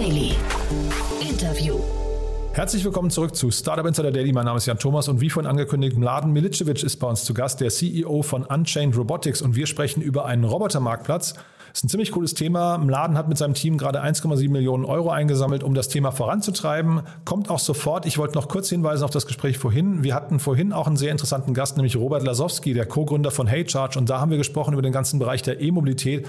Daily. Interview. Herzlich willkommen zurück zu Startup Insider Daily. Mein Name ist Jan Thomas und wie vorhin angekündigt, Mladen Milicevic ist bei uns zu Gast, der CEO von Unchained Robotics und wir sprechen über einen Robotermarktplatz. Ist ein ziemlich cooles Thema. Mladen hat mit seinem Team gerade 1,7 Millionen Euro eingesammelt, um das Thema voranzutreiben. Kommt auch sofort. Ich wollte noch kurz hinweisen auf das Gespräch vorhin. Wir hatten vorhin auch einen sehr interessanten Gast, nämlich Robert Lasowski, der Co-Gründer von HeyCharge. Und da haben wir gesprochen über den ganzen Bereich der E-Mobilität.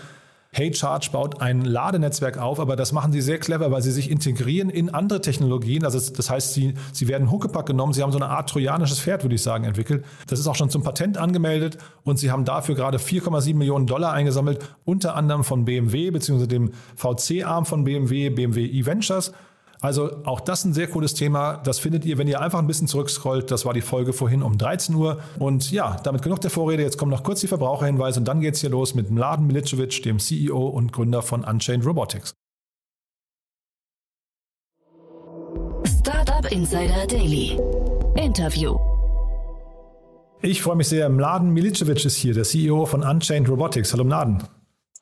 HeyCharge baut ein Ladenetzwerk auf, aber das machen sie sehr clever, weil sie sich integrieren in andere Technologien. Also das heißt, sie, sie werden Huckepack genommen, sie haben so eine Art trojanisches Pferd, würde ich sagen, entwickelt. Das ist auch schon zum Patent angemeldet und sie haben dafür gerade 4,7 Millionen Dollar eingesammelt, unter anderem von BMW bzw. dem VC-Arm von BMW, BMW E-Ventures also auch das ein sehr cooles Thema. Das findet ihr, wenn ihr einfach ein bisschen zurückscrollt. Das war die Folge vorhin um 13 Uhr. Und ja, damit genug der Vorrede. Jetzt kommen noch kurz die Verbraucherhinweise und dann geht's hier los mit Mladen Milicevic, dem CEO und Gründer von Unchained Robotics. Startup Insider Daily. Interview. Ich freue mich sehr. Mladen Milicevic ist hier, der CEO von Unchained Robotics. Hallo Mladen.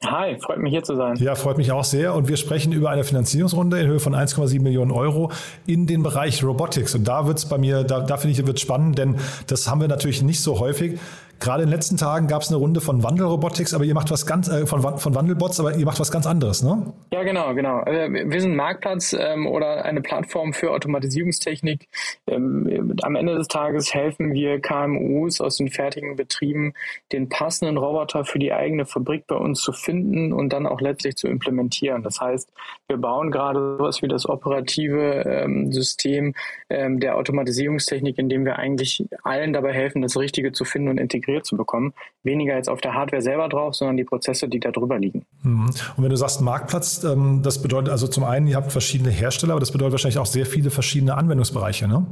Hi, freut mich hier zu sein. Ja, freut mich auch sehr. Und wir sprechen über eine Finanzierungsrunde in Höhe von 1,7 Millionen Euro in den Bereich Robotics. Und da wird es bei mir, da, da finde ich, wird spannend, denn das haben wir natürlich nicht so häufig. Gerade in den letzten Tagen gab es eine Runde von Wandelrobotics, aber ihr macht was ganz äh, von, von Wandelbots, aber ihr macht was ganz anderes, ne? Ja, genau, genau. Äh, wir sind Marktplatz ähm, oder eine Plattform für Automatisierungstechnik. Ähm, am Ende des Tages helfen wir KMUs aus den fertigen Betrieben, den passenden Roboter für die eigene Fabrik bei uns zu finden und dann auch letztlich zu implementieren. Das heißt, wir bauen gerade sowas wie das operative ähm, System ähm, der Automatisierungstechnik, indem wir eigentlich allen dabei helfen, das Richtige zu finden und integrieren integriert zu bekommen. Weniger jetzt auf der Hardware selber drauf, sondern die Prozesse, die da drüber liegen. Mhm. Und wenn du sagst Marktplatz, ähm, das bedeutet also zum einen, ihr habt verschiedene Hersteller, aber das bedeutet wahrscheinlich auch sehr viele verschiedene Anwendungsbereiche, ne?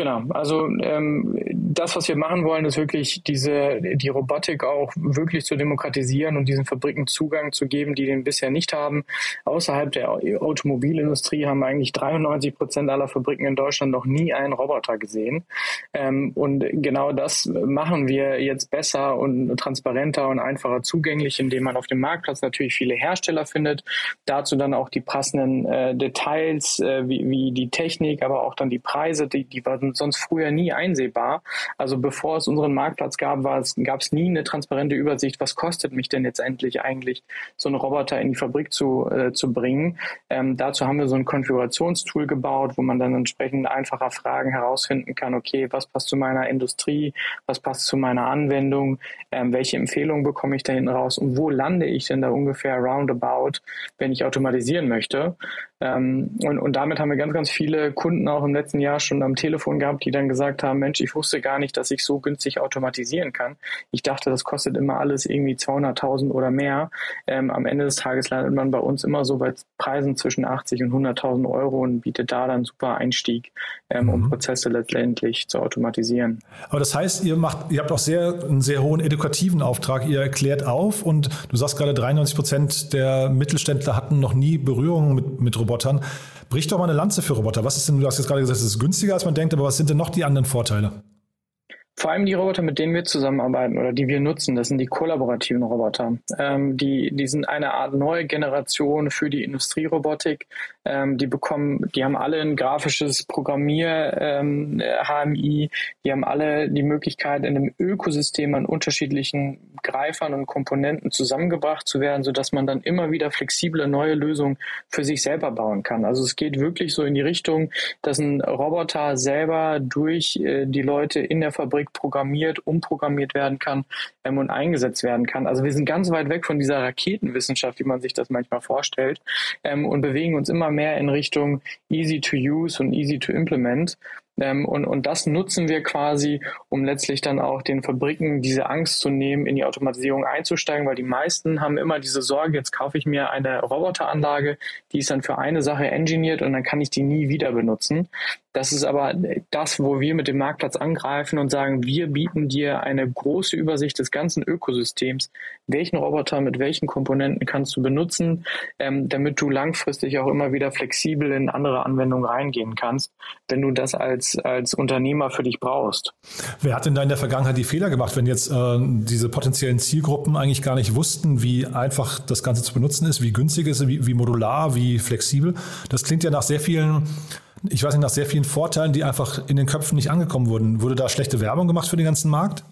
Genau, also ähm, das, was wir machen wollen, ist wirklich diese die Robotik auch wirklich zu demokratisieren und diesen Fabriken Zugang zu geben, die den bisher nicht haben. Außerhalb der Automobilindustrie haben eigentlich 93 Prozent aller Fabriken in Deutschland noch nie einen Roboter gesehen. Ähm, und genau das machen wir jetzt besser und transparenter und einfacher zugänglich, indem man auf dem Marktplatz natürlich viele Hersteller findet. Dazu dann auch die passenden äh, Details, äh, wie, wie die Technik, aber auch dann die Preise, die, die sonst früher nie einsehbar. Also bevor es unseren Marktplatz gab, gab es nie eine transparente Übersicht, was kostet mich denn jetzt endlich eigentlich, so einen Roboter in die Fabrik zu, äh, zu bringen. Ähm, dazu haben wir so ein Konfigurationstool gebaut, wo man dann entsprechend einfacher Fragen herausfinden kann, okay, was passt zu meiner Industrie, was passt zu meiner Anwendung, ähm, welche Empfehlungen bekomme ich da hinten raus und wo lande ich denn da ungefähr roundabout, wenn ich automatisieren möchte. Ähm, und, und damit haben wir ganz, ganz viele Kunden auch im letzten Jahr schon am Telefon gehabt, die dann gesagt haben, Mensch, ich wusste gar nicht, dass ich so günstig automatisieren kann. Ich dachte, das kostet immer alles irgendwie 200.000 oder mehr. Ähm, am Ende des Tages landet man bei uns immer so bei Preisen zwischen 80 und 100.000 Euro und bietet da dann super Einstieg, ähm, mhm. um Prozesse letztendlich zu automatisieren. Aber das heißt, ihr macht, ihr habt auch sehr, einen sehr hohen edukativen Auftrag. Ihr erklärt auf und du sagst gerade 93 Prozent der Mittelständler hatten noch nie Berührung mit, mit Robotern. Robotern. Brich doch mal eine Lanze für Roboter. Was ist denn, du hast jetzt gerade gesagt, es ist günstiger, als man denkt, aber was sind denn noch die anderen Vorteile? Vor allem die Roboter, mit denen wir zusammenarbeiten oder die wir nutzen, das sind die kollaborativen Roboter. Ähm, die, die sind eine Art neue Generation für die Industrierobotik. Ähm, die bekommen, die haben alle ein grafisches Programmier ähm, HMI. Die haben alle die Möglichkeit, in einem Ökosystem an unterschiedlichen Greifern und Komponenten zusammengebracht zu werden, sodass man dann immer wieder flexible neue Lösungen für sich selber bauen kann. Also es geht wirklich so in die Richtung, dass ein Roboter selber durch äh, die Leute in der Fabrik programmiert, umprogrammiert werden kann ähm, und eingesetzt werden kann. Also wir sind ganz weit weg von dieser Raketenwissenschaft, wie man sich das manchmal vorstellt, ähm, und bewegen uns immer mehr in Richtung easy to use und easy to implement. Ähm, und, und das nutzen wir quasi, um letztlich dann auch den Fabriken diese Angst zu nehmen, in die Automatisierung einzusteigen, weil die meisten haben immer diese Sorge, jetzt kaufe ich mir eine Roboteranlage, die ist dann für eine Sache engineert und dann kann ich die nie wieder benutzen. Das ist aber das, wo wir mit dem Marktplatz angreifen und sagen, wir bieten dir eine große Übersicht des ganzen Ökosystems. Welchen Roboter mit welchen Komponenten kannst du benutzen, ähm, damit du langfristig auch immer wieder flexibel in andere Anwendungen reingehen kannst, wenn du das als, als Unternehmer für dich brauchst. Wer hat denn da in der Vergangenheit die Fehler gemacht, wenn jetzt äh, diese potenziellen Zielgruppen eigentlich gar nicht wussten, wie einfach das Ganze zu benutzen ist, wie günstig es ist, wie, wie modular, wie flexibel? Das klingt ja nach sehr vielen ich weiß nicht, nach sehr vielen Vorteilen, die einfach in den Köpfen nicht angekommen wurden. Wurde da schlechte Werbung gemacht für den ganzen Markt?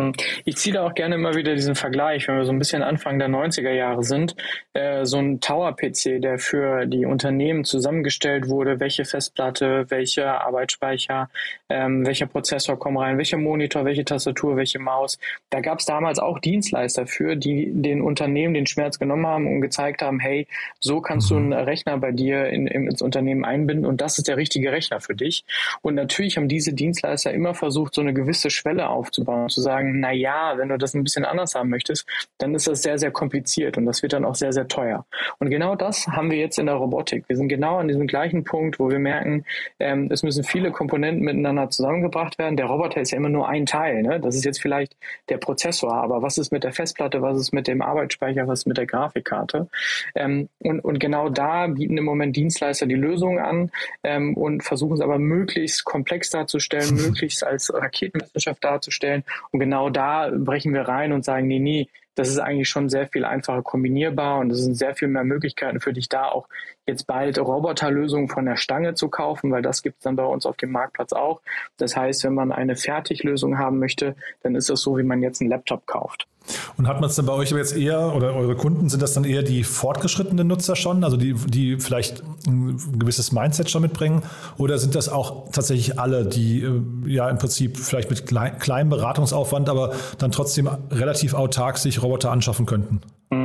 Hm. Ich ziehe da auch gerne immer wieder diesen Vergleich, wenn wir so ein bisschen Anfang der 90er Jahre sind. Äh, so ein Tower-PC, der für die Unternehmen zusammengestellt wurde, welche Festplatte, welcher Arbeitsspeicher, ähm, welcher Prozessor kommt rein, welcher Monitor, welche Tastatur, welche Maus. Da gab es damals auch Dienstleister für, die den Unternehmen den Schmerz genommen haben und gezeigt haben, hey, so kannst du mhm. einen Rechner bei dir in, in, ins Unternehmen einbinden und das ist der richtige Rechner für dich. Und natürlich haben diese Dienstleister immer versucht, so eine gewisse Schwelle aufzubauen, zu sagen, sagen, na ja, wenn du das ein bisschen anders haben möchtest, dann ist das sehr, sehr kompliziert und das wird dann auch sehr, sehr teuer. Und genau das haben wir jetzt in der Robotik. Wir sind genau an diesem gleichen Punkt, wo wir merken, ähm, es müssen viele Komponenten miteinander zusammengebracht werden. Der Roboter ist ja immer nur ein Teil. Ne? Das ist jetzt vielleicht der Prozessor, aber was ist mit der Festplatte, was ist mit dem Arbeitsspeicher, was ist mit der Grafikkarte? Ähm, und, und genau da bieten im Moment Dienstleister die Lösungen an ähm, und versuchen es aber möglichst komplex darzustellen, möglichst als Raketenwissenschaft darzustellen. Und genau genau da brechen wir rein und sagen, nee, nee, das ist eigentlich schon sehr viel einfacher kombinierbar und es sind sehr viel mehr Möglichkeiten für dich da auch jetzt bald Roboterlösungen von der Stange zu kaufen, weil das gibt es dann bei uns auf dem Marktplatz auch. Das heißt, wenn man eine Fertiglösung haben möchte, dann ist das so, wie man jetzt einen Laptop kauft. Und hat man es dann bei euch jetzt eher, oder eure Kunden, sind das dann eher die fortgeschrittenen Nutzer schon, also die, die vielleicht ein gewisses Mindset schon mitbringen? Oder sind das auch tatsächlich alle, die äh, ja im Prinzip vielleicht mit klein, kleinem Beratungsaufwand, aber dann trotzdem relativ autark sich Roboter anschaffen könnten? Mhm.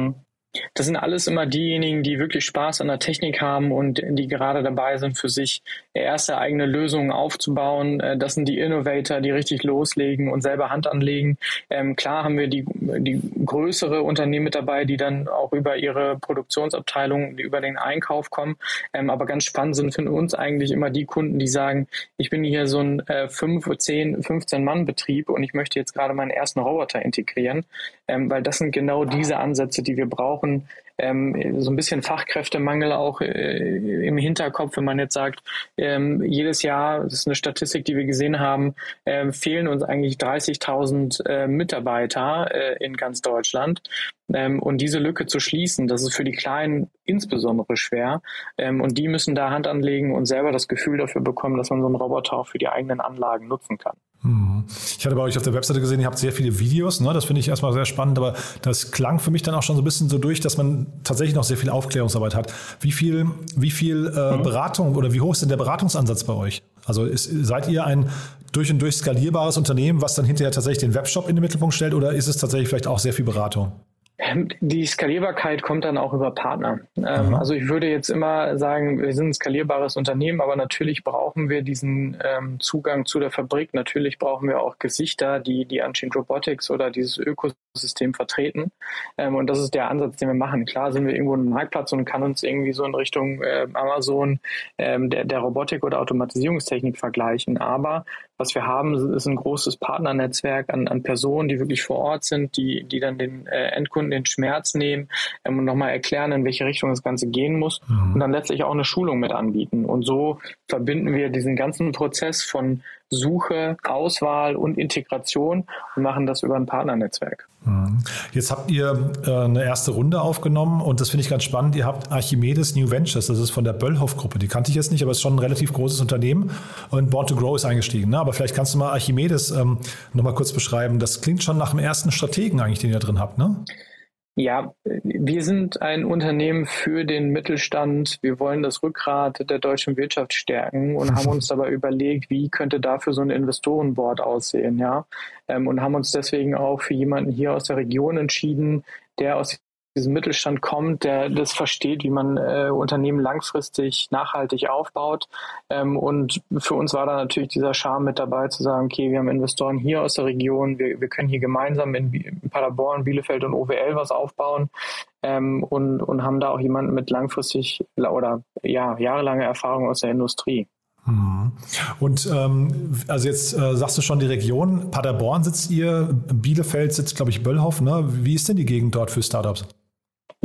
Das sind alles immer diejenigen, die wirklich Spaß an der Technik haben und die gerade dabei sind, für sich erste eigene Lösungen aufzubauen. Äh, das sind die Innovator, die richtig loslegen und selber Hand anlegen. Ähm, klar haben wir die, die größere Unternehmen mit dabei, die dann auch über ihre Produktionsabteilung, über den Einkauf kommen. Ähm, aber ganz spannend sind für uns eigentlich immer die Kunden, die sagen, ich bin hier so ein äh, 5, 10, 15 Mann Betrieb und ich möchte jetzt gerade meinen ersten Roboter integrieren, ähm, weil das sind genau diese Ansätze, die wir brauchen, brauchen ähm, so ein bisschen Fachkräftemangel auch äh, im Hinterkopf, wenn man jetzt sagt, ähm, jedes Jahr, das ist eine Statistik, die wir gesehen haben, äh, fehlen uns eigentlich 30.000 äh, Mitarbeiter äh, in ganz Deutschland. Ähm, und diese Lücke zu schließen, das ist für die Kleinen insbesondere schwer. Ähm, und die müssen da Hand anlegen und selber das Gefühl dafür bekommen, dass man so einen Roboter auch für die eigenen Anlagen nutzen kann. Mhm. Ich hatte bei euch auf der Webseite gesehen, ihr habt sehr viele Videos, ne? das finde ich erstmal sehr spannend, aber das klang für mich dann auch schon so ein bisschen so durch, dass man tatsächlich noch sehr viel Aufklärungsarbeit hat. Wie viel, wie viel äh, mhm. Beratung oder wie hoch ist denn der Beratungsansatz bei euch? Also ist, seid ihr ein durch und durch skalierbares Unternehmen, was dann hinterher tatsächlich den Webshop in den Mittelpunkt stellt oder ist es tatsächlich vielleicht auch sehr viel Beratung? Ähm, die Skalierbarkeit kommt dann auch über Partner. Ähm, also ich würde jetzt immer sagen, wir sind ein skalierbares Unternehmen, aber natürlich brauchen wir diesen ähm, Zugang zu der Fabrik. Natürlich brauchen wir auch Gesichter, die die Unchained Robotics oder dieses Ökosystem vertreten. Ähm, und das ist der Ansatz, den wir machen. Klar sind wir irgendwo ein Marktplatz und kann uns irgendwie so in Richtung äh, Amazon ähm, der, der Robotik oder Automatisierungstechnik vergleichen. Aber was wir haben, ist ein großes Partnernetzwerk an, an Personen, die wirklich vor Ort sind, die, die dann den äh, Endkunden den Schmerz nehmen ähm, und nochmal erklären, in welche Richtung das Ganze gehen muss mhm. und dann letztlich auch eine Schulung mit anbieten. Und so verbinden wir diesen ganzen Prozess von Suche, Auswahl und Integration und machen das über ein Partnernetzwerk. Mhm. Jetzt habt ihr äh, eine erste Runde aufgenommen und das finde ich ganz spannend. Ihr habt Archimedes New Ventures, das ist von der Böllhoff-Gruppe. Die kannte ich jetzt nicht, aber es ist schon ein relativ großes Unternehmen und Born to Grow ist eingestiegen. Ne? Aber vielleicht kannst du mal Archimedes ähm, nochmal kurz beschreiben. Das klingt schon nach dem ersten Strategen eigentlich, den ihr drin habt, ne? Ja, wir sind ein Unternehmen für den Mittelstand. Wir wollen das Rückgrat der deutschen Wirtschaft stärken und haben uns dabei überlegt, wie könnte dafür so ein Investorenboard aussehen, ja. Ähm, und haben uns deswegen auch für jemanden hier aus der Region entschieden, der aus diesem Mittelstand kommt, der das versteht, wie man äh, Unternehmen langfristig nachhaltig aufbaut. Ähm, und für uns war da natürlich dieser Charme mit dabei, zu sagen, okay, wir haben Investoren hier aus der Region, wir, wir können hier gemeinsam in, in Paderborn, Bielefeld und OWL was aufbauen ähm, und, und haben da auch jemanden mit langfristig oder ja, jahrelanger Erfahrung aus der Industrie. Mhm. Und ähm, also jetzt äh, sagst du schon die Region, Paderborn sitzt ihr, Bielefeld sitzt, glaube ich, Böllhoff. Ne? Wie ist denn die Gegend dort für Startups?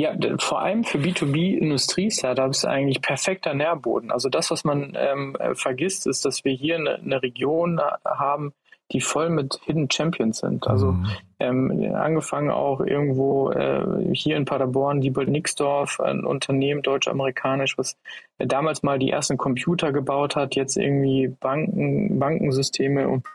Ja, vor allem für B2B-Industrie-Startups eigentlich perfekter Nährboden. Also das, was man ähm, vergisst, ist, dass wir hier eine, eine Region haben, die voll mit Hidden Champions sind. Also mhm. ähm, angefangen auch irgendwo äh, hier in Paderborn, Diebold Nixdorf, ein Unternehmen deutsch-amerikanisch, was damals mal die ersten Computer gebaut hat, jetzt irgendwie Banken, Bankensysteme und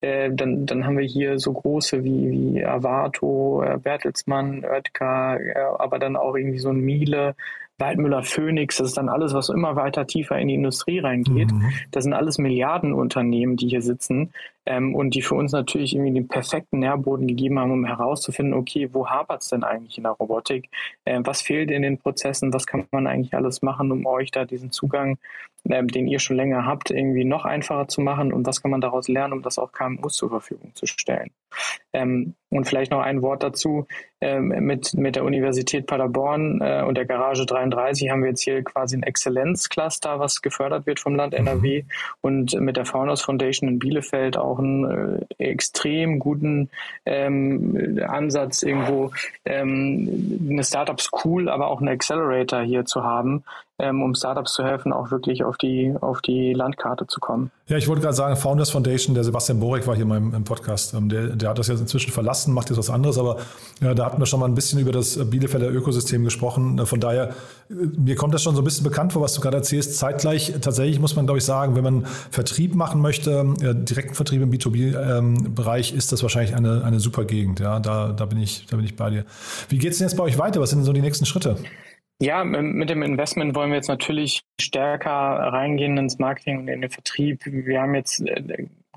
äh, dann, dann haben wir hier so große wie, wie Avato, äh, Bertelsmann, Oetker, äh, aber dann auch irgendwie so ein Miele, Waldmüller Phoenix, das ist dann alles, was immer weiter tiefer in die Industrie reingeht. Mhm. Das sind alles Milliardenunternehmen, die hier sitzen ähm, und die für uns natürlich irgendwie den perfekten Nährboden gegeben haben, um herauszufinden, okay, wo hapert es denn eigentlich in der Robotik? Ähm, was fehlt in den Prozessen? Was kann man eigentlich alles machen, um euch da diesen Zugang, ähm, den ihr schon länger habt, irgendwie noch einfacher zu machen? Und was kann man daraus lernen, um das auch KMUs zur Verfügung zu stellen? Ähm, und vielleicht noch ein Wort dazu. Ähm, mit, mit der Universität Paderborn äh, und der Garage 33 haben wir jetzt hier quasi ein Exzellenzcluster, was gefördert wird vom Land NRW mhm. und mit der Founders Foundation in Bielefeld auch einen äh, extrem guten ähm, Ansatz, irgendwo ähm, eine Startup School, aber auch einen Accelerator hier zu haben, ähm, um Startups zu helfen, auch wirklich auf die, auf die Landkarte zu kommen. Ja, ich wollte gerade sagen, Founders Foundation, der Sebastian Borek war hier mal im, Podcast. Ähm, der, der hat das ja inzwischen verlassen, macht jetzt was anderes, aber ja, da hatten wir schon mal ein bisschen über das Bielefelder Ökosystem gesprochen. Äh, von daher, äh, mir kommt das schon so ein bisschen bekannt vor, was du gerade erzählst. Zeitgleich, tatsächlich muss man, glaube ich, sagen, wenn man Vertrieb machen möchte, direkten Vertrieb im B2B-Bereich, ähm, ist das wahrscheinlich eine, eine super Gegend. Ja, da, da, bin ich, da bin ich bei dir. Wie geht es denn jetzt bei euch weiter? Was sind denn so die nächsten Schritte? Ja, mit dem Investment wollen wir jetzt natürlich stärker reingehen ins Marketing und in den Vertrieb. Wir haben jetzt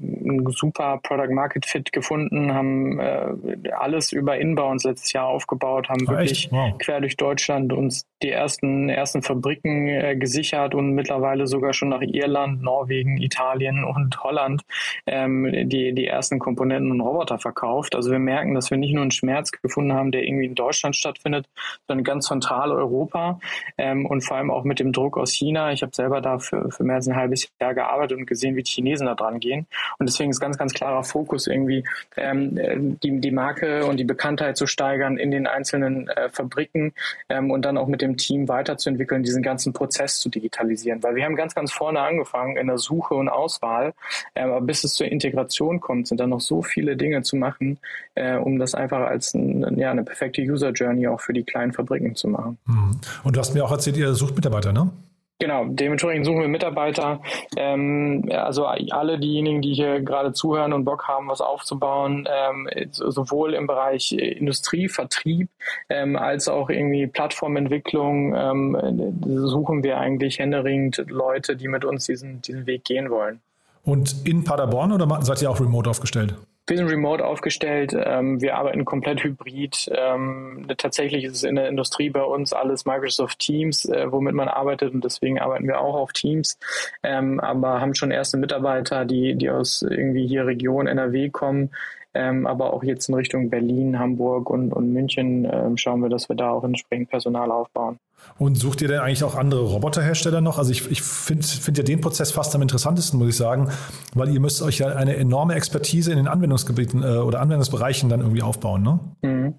äh, ein super Product Market Fit gefunden, haben äh, alles über Inbounds letztes Jahr aufgebaut, haben oh, wirklich wow. quer durch Deutschland uns die ersten, ersten Fabriken äh, gesichert und mittlerweile sogar schon nach Irland, Norwegen, Italien und Holland ähm, die, die ersten Komponenten und Roboter verkauft. Also wir merken, dass wir nicht nur einen Schmerz gefunden haben, der irgendwie in Deutschland stattfindet, sondern ganz zentral Europa ähm, und vor allem auch mit dem Druck aus China. Ich habe selber da für, für mehr als ein halbes Jahr gearbeitet und gesehen, wie die Chinesen da dran gehen. Und deswegen ist ganz, ganz klarer Fokus irgendwie, ähm, die, die Marke und die Bekanntheit zu steigern in den einzelnen äh, Fabriken ähm, und dann auch mit dem Team weiterzuentwickeln, diesen ganzen Prozess zu digitalisieren. Weil wir haben ganz, ganz vorne angefangen in der Suche und Auswahl, äh, aber bis es zur Integration kommt, sind dann noch so viele Dinge zu machen, äh, um das einfach als ein, ja, eine perfekte User Journey auch für die kleinen Fabriken zu machen. Mhm. Und du hast mir auch erzählt, ihr sucht Mitarbeiter, ne? Genau, dementsprechend suchen wir Mitarbeiter. Ähm, also alle diejenigen, die hier gerade zuhören und Bock haben, was aufzubauen, ähm, sowohl im Bereich Industrie, Vertrieb ähm, als auch irgendwie Plattformentwicklung, ähm, suchen wir eigentlich händeringend Leute, die mit uns diesen, diesen Weg gehen wollen. Und in Paderborn oder seid ihr auch remote aufgestellt? Wir sind remote aufgestellt. Ähm, wir arbeiten komplett hybrid. Ähm, tatsächlich ist es in der Industrie bei uns alles Microsoft Teams, äh, womit man arbeitet und deswegen arbeiten wir auch auf Teams. Ähm, aber haben schon erste Mitarbeiter, die, die aus irgendwie hier Region NRW kommen. Ähm, aber auch jetzt in Richtung Berlin, Hamburg und, und München ähm, schauen wir, dass wir da auch entsprechend Personal aufbauen. Und sucht ihr denn eigentlich auch andere Roboterhersteller noch? Also ich, ich finde find ja den Prozess fast am interessantesten, muss ich sagen, weil ihr müsst euch ja eine enorme Expertise in den Anwendungsgebieten äh, oder Anwendungsbereichen dann irgendwie aufbauen, ne? Mhm.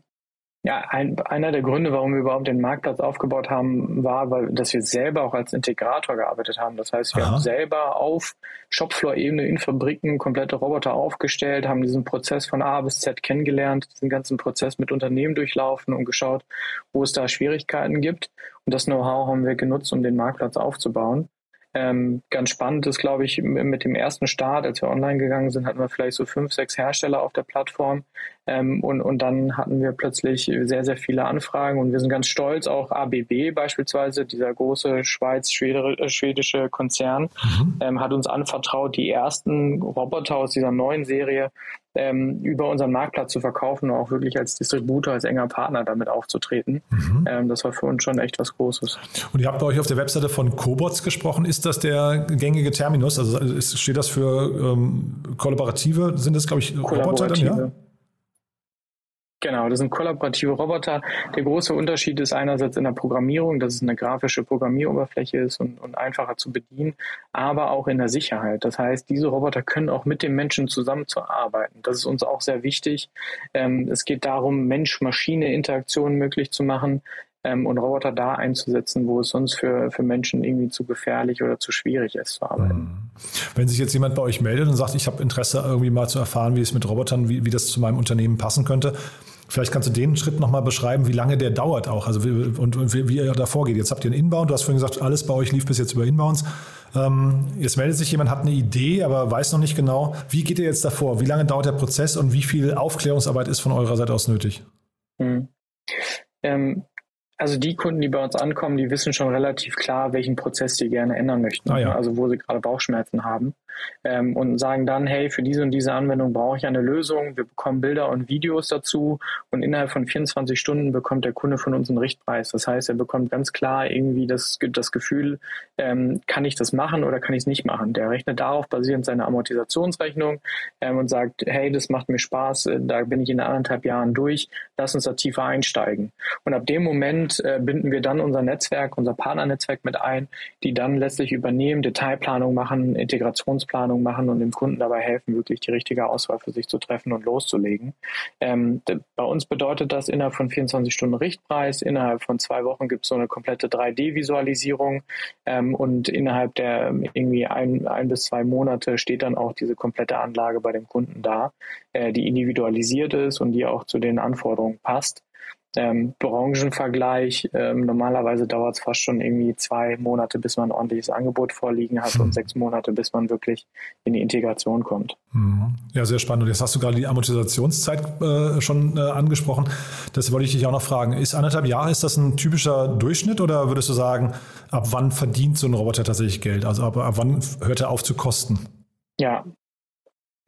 Ja, ein, einer der Gründe, warum wir überhaupt den Marktplatz aufgebaut haben, war, weil, dass wir selber auch als Integrator gearbeitet haben. Das heißt, wir Aha. haben selber auf Shopfloor-Ebene in Fabriken komplette Roboter aufgestellt, haben diesen Prozess von A bis Z kennengelernt, diesen ganzen Prozess mit Unternehmen durchlaufen und geschaut, wo es da Schwierigkeiten gibt. Und das Know-how haben wir genutzt, um den Marktplatz aufzubauen. Ähm, ganz spannend ist, glaube ich, mit dem ersten Start, als wir online gegangen sind, hatten wir vielleicht so fünf, sechs Hersteller auf der Plattform. Ähm, und, und dann hatten wir plötzlich sehr, sehr viele Anfragen und wir sind ganz stolz, auch ABB beispielsweise, dieser große schweiz-schwedische Konzern, mhm. ähm, hat uns anvertraut, die ersten Roboter aus dieser neuen Serie ähm, über unseren Marktplatz zu verkaufen und auch wirklich als Distributor, als enger Partner damit aufzutreten. Mhm. Ähm, das war für uns schon echt was Großes. Und ihr habt bei euch auf der Webseite von Cobots gesprochen. Ist das der gängige Terminus? Also ist, steht das für ähm, kollaborative, sind das, glaube ich, Roboter dann, ja? Genau, das sind kollaborative Roboter. Der große Unterschied ist einerseits in der Programmierung, dass es eine grafische Programmieroberfläche ist und, und, einfacher zu bedienen, aber auch in der Sicherheit. Das heißt, diese Roboter können auch mit dem Menschen zusammenzuarbeiten. Das ist uns auch sehr wichtig. Ähm, es geht darum, Mensch-Maschine-Interaktionen möglich zu machen ähm, und Roboter da einzusetzen, wo es sonst für, für Menschen irgendwie zu gefährlich oder zu schwierig ist zu arbeiten. Mhm. Wenn sich jetzt jemand bei euch meldet und sagt, ich habe Interesse irgendwie mal zu erfahren, wie es mit Robotern, wie, wie das zu meinem Unternehmen passen könnte, Vielleicht kannst du den Schritt nochmal beschreiben, wie lange der dauert auch, also wie, und, und wie, wie ihr da vorgeht. Jetzt habt ihr einen Inbound, du hast vorhin gesagt, alles bei euch lief bis jetzt über Inbounds. Ähm, jetzt meldet sich jemand, hat eine Idee, aber weiß noch nicht genau, wie geht ihr jetzt davor? Wie lange dauert der Prozess und wie viel Aufklärungsarbeit ist von eurer Seite aus nötig? Hm. Ähm, also die Kunden, die bei uns ankommen, die wissen schon relativ klar, welchen Prozess sie gerne ändern möchten. Ah, ja. Also wo sie gerade Bauchschmerzen haben ähm, und sagen dann, hey, für diese und diese Anwendung brauche ich eine Lösung. Wir bekommen Bilder und Videos dazu und innerhalb von 24 Stunden bekommt der Kunde von uns einen Richtpreis. Das heißt, er bekommt ganz klar irgendwie das, das Gefühl, ähm, kann ich das machen oder kann ich es nicht machen. Der rechnet darauf basierend seine Amortisationsrechnung ähm, und sagt, hey, das macht mir Spaß, äh, da bin ich in anderthalb Jahren durch, lass uns da tiefer einsteigen. Und ab dem Moment äh, binden wir dann unser Netzwerk, unser Partnernetzwerk mit ein, die dann letztlich übernehmen, Detailplanung machen, Integrations Planung machen und dem Kunden dabei helfen, wirklich die richtige Auswahl für sich zu treffen und loszulegen. Ähm, bei uns bedeutet das innerhalb von 24 Stunden Richtpreis, innerhalb von zwei Wochen gibt es so eine komplette 3D-Visualisierung ähm, und innerhalb der irgendwie ein, ein bis zwei Monate steht dann auch diese komplette Anlage bei dem Kunden da, äh, die individualisiert ist und die auch zu den Anforderungen passt ähm, Branchenvergleich. Ähm, normalerweise dauert es fast schon irgendwie zwei Monate, bis man ein ordentliches Angebot vorliegen hat hm. und sechs Monate, bis man wirklich in die Integration kommt. Mhm. Ja, sehr spannend. Und jetzt hast du gerade die Amortisationszeit äh, schon äh, angesprochen. Das wollte ich dich auch noch fragen. Ist anderthalb Jahre, ist das ein typischer Durchschnitt oder würdest du sagen, ab wann verdient so ein Roboter tatsächlich Geld? Also ab, ab wann hört er auf zu kosten? Ja,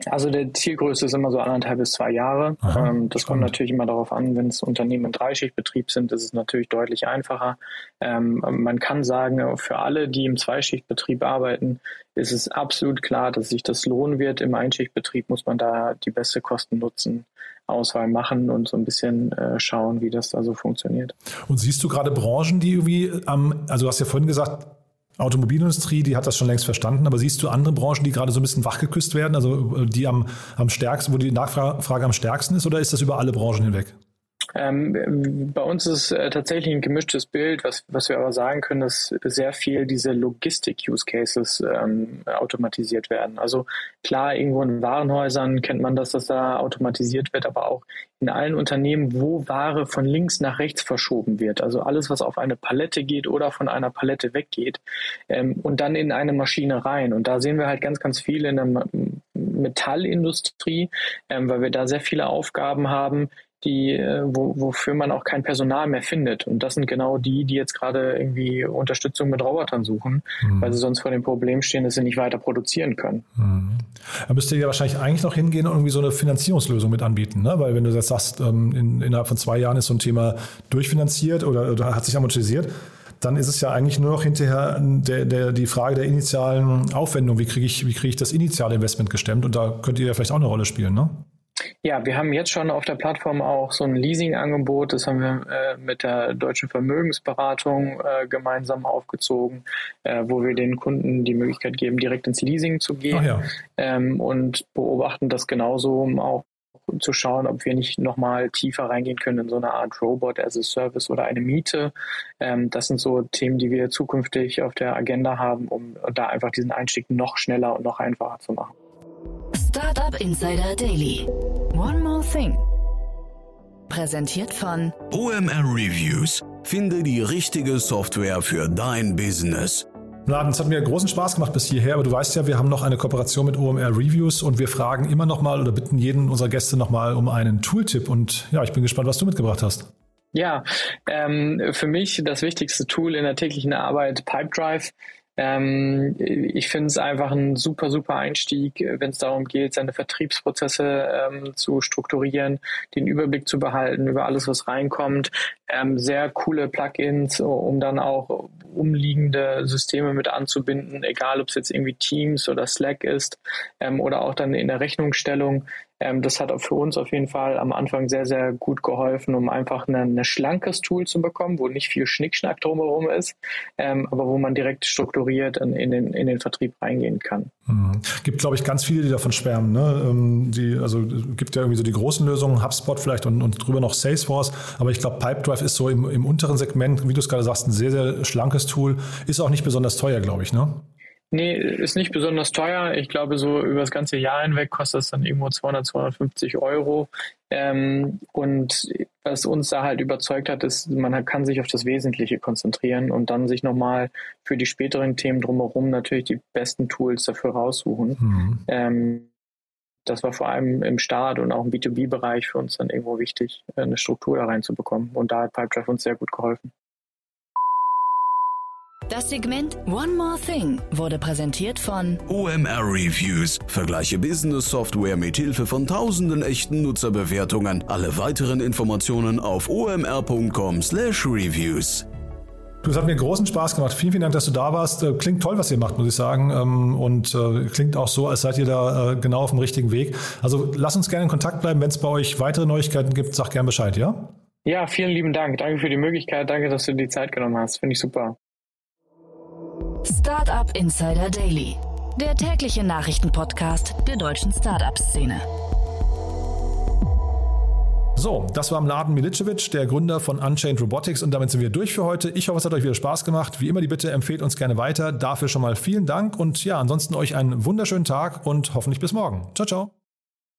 also der Zielgröße ist immer so anderthalb bis zwei Jahre. Aha, ähm, das kommt natürlich immer darauf an, wenn es Unternehmen im Dreischichtbetrieb sind, ist es natürlich deutlich einfacher. Ähm, man kann sagen, für alle, die im Zweischichtbetrieb arbeiten, ist es absolut klar, dass sich das lohnen wird. Im Einschichtbetrieb muss man da die beste Kosten-Nutzen-Auswahl machen und so ein bisschen äh, schauen, wie das da so funktioniert. Und siehst du gerade Branchen, die irgendwie am, also du hast ja vorhin gesagt, Automobilindustrie, die hat das schon längst verstanden, aber siehst du andere Branchen, die gerade so ein bisschen wachgeküsst werden, also die am, am stärksten, wo die Nachfrage am stärksten ist, oder ist das über alle Branchen hinweg? Ähm, bei uns ist äh, tatsächlich ein gemischtes Bild, was, was wir aber sagen können, dass sehr viel diese Logistik-Use-Cases ähm, automatisiert werden. Also klar, irgendwo in Warenhäusern kennt man das, dass da automatisiert wird, aber auch in allen Unternehmen, wo Ware von links nach rechts verschoben wird. Also alles, was auf eine Palette geht oder von einer Palette weggeht ähm, und dann in eine Maschine rein. Und da sehen wir halt ganz, ganz viel in der Metallindustrie, ähm, weil wir da sehr viele Aufgaben haben, die, äh, wo, wofür man auch kein Personal mehr findet. Und das sind genau die, die jetzt gerade irgendwie Unterstützung mit Robotern suchen, mhm. weil sie sonst vor dem Problem stehen, dass sie nicht weiter produzieren können. Mhm. Da müsst ihr ja wahrscheinlich eigentlich noch hingehen und irgendwie so eine Finanzierungslösung mit anbieten, ne? Weil wenn du jetzt sagst, ähm, in, innerhalb von zwei Jahren ist so ein Thema durchfinanziert oder, oder hat sich amortisiert, dann ist es ja eigentlich nur noch hinterher der, der, die Frage der initialen Aufwendung. Wie kriege ich, wie kriege ich das initiale Investment gestemmt? Und da könnt ihr ja vielleicht auch eine Rolle spielen, ne? Ja, wir haben jetzt schon auf der Plattform auch so ein Leasing-Angebot. Das haben wir äh, mit der Deutschen Vermögensberatung äh, gemeinsam aufgezogen, äh, wo wir den Kunden die Möglichkeit geben, direkt ins Leasing zu gehen ja. ähm, und beobachten das genauso, um auch zu schauen, ob wir nicht nochmal tiefer reingehen können in so eine Art Robot as a Service oder eine Miete. Ähm, das sind so Themen, die wir zukünftig auf der Agenda haben, um da einfach diesen Einstieg noch schneller und noch einfacher zu machen. Startup Insider Daily. More thing. Präsentiert von OMR Reviews. Finde die richtige Software für dein Business. Laden, es hat mir großen Spaß gemacht bis hierher, aber du weißt ja, wir haben noch eine Kooperation mit OMR Reviews und wir fragen immer noch mal oder bitten jeden unserer Gäste noch mal um einen Tooltip und ja, ich bin gespannt, was du mitgebracht hast. Ja, ähm, für mich das wichtigste Tool in der täglichen Arbeit Pipedrive. Ähm, ich finde es einfach ein super, super Einstieg, wenn es darum geht, seine Vertriebsprozesse ähm, zu strukturieren, den Überblick zu behalten über alles, was reinkommt. Ähm, sehr coole Plugins, um dann auch umliegende Systeme mit anzubinden, egal ob es jetzt irgendwie Teams oder Slack ist ähm, oder auch dann in der Rechnungsstellung. Ähm, das hat für uns auf jeden Fall am Anfang sehr, sehr gut geholfen, um einfach ein schlankes Tool zu bekommen, wo nicht viel Schnickschnack drumherum ist, ähm, aber wo man direkt strukturiert in, in, den, in den Vertrieb reingehen kann. Mhm. Gibt, glaube ich, ganz viele, die davon schwärmen. Ne? Ähm, die, also gibt ja irgendwie so die großen Lösungen, HubSpot vielleicht und, und drüber noch Salesforce, aber ich glaube, Pipedrive ist so im, im unteren Segment, wie du es gerade sagst, ein sehr, sehr schlankes Tool, ist auch nicht besonders teuer, glaube ich, ne? Nee, ist nicht besonders teuer. Ich glaube, so über das ganze Jahr hinweg kostet es dann irgendwo 200, 250 Euro. Ähm, und was uns da halt überzeugt hat, ist, man kann sich auf das Wesentliche konzentrieren und dann sich nochmal für die späteren Themen drumherum natürlich die besten Tools dafür raussuchen. Mhm. Ähm, das war vor allem im Start und auch im B2B-Bereich für uns dann irgendwo wichtig, eine Struktur da reinzubekommen. Und da hat Pipedrive uns sehr gut geholfen. Das Segment One More Thing wurde präsentiert von OMR Reviews. Vergleiche Business Software mit Hilfe von tausenden echten Nutzerbewertungen. Alle weiteren Informationen auf omr.com/reviews. Du, es hat mir großen Spaß gemacht. Vielen, vielen Dank, dass du da warst. Äh, klingt toll, was ihr macht, muss ich sagen. Ähm, und äh, klingt auch so, als seid ihr da äh, genau auf dem richtigen Weg. Also lass uns gerne in Kontakt bleiben. Wenn es bei euch weitere Neuigkeiten gibt, sag gerne Bescheid, ja? Ja, vielen lieben Dank. Danke für die Möglichkeit. Danke, dass du dir die Zeit genommen hast. Finde ich super. Startup Insider Daily, der tägliche Nachrichtenpodcast der deutschen Startup-Szene. So, das war Mladen Milicevic, der Gründer von Unchained Robotics und damit sind wir durch für heute. Ich hoffe, es hat euch wieder Spaß gemacht. Wie immer die Bitte, empfehlt uns gerne weiter. Dafür schon mal vielen Dank und ja, ansonsten euch einen wunderschönen Tag und hoffentlich bis morgen. Ciao, ciao.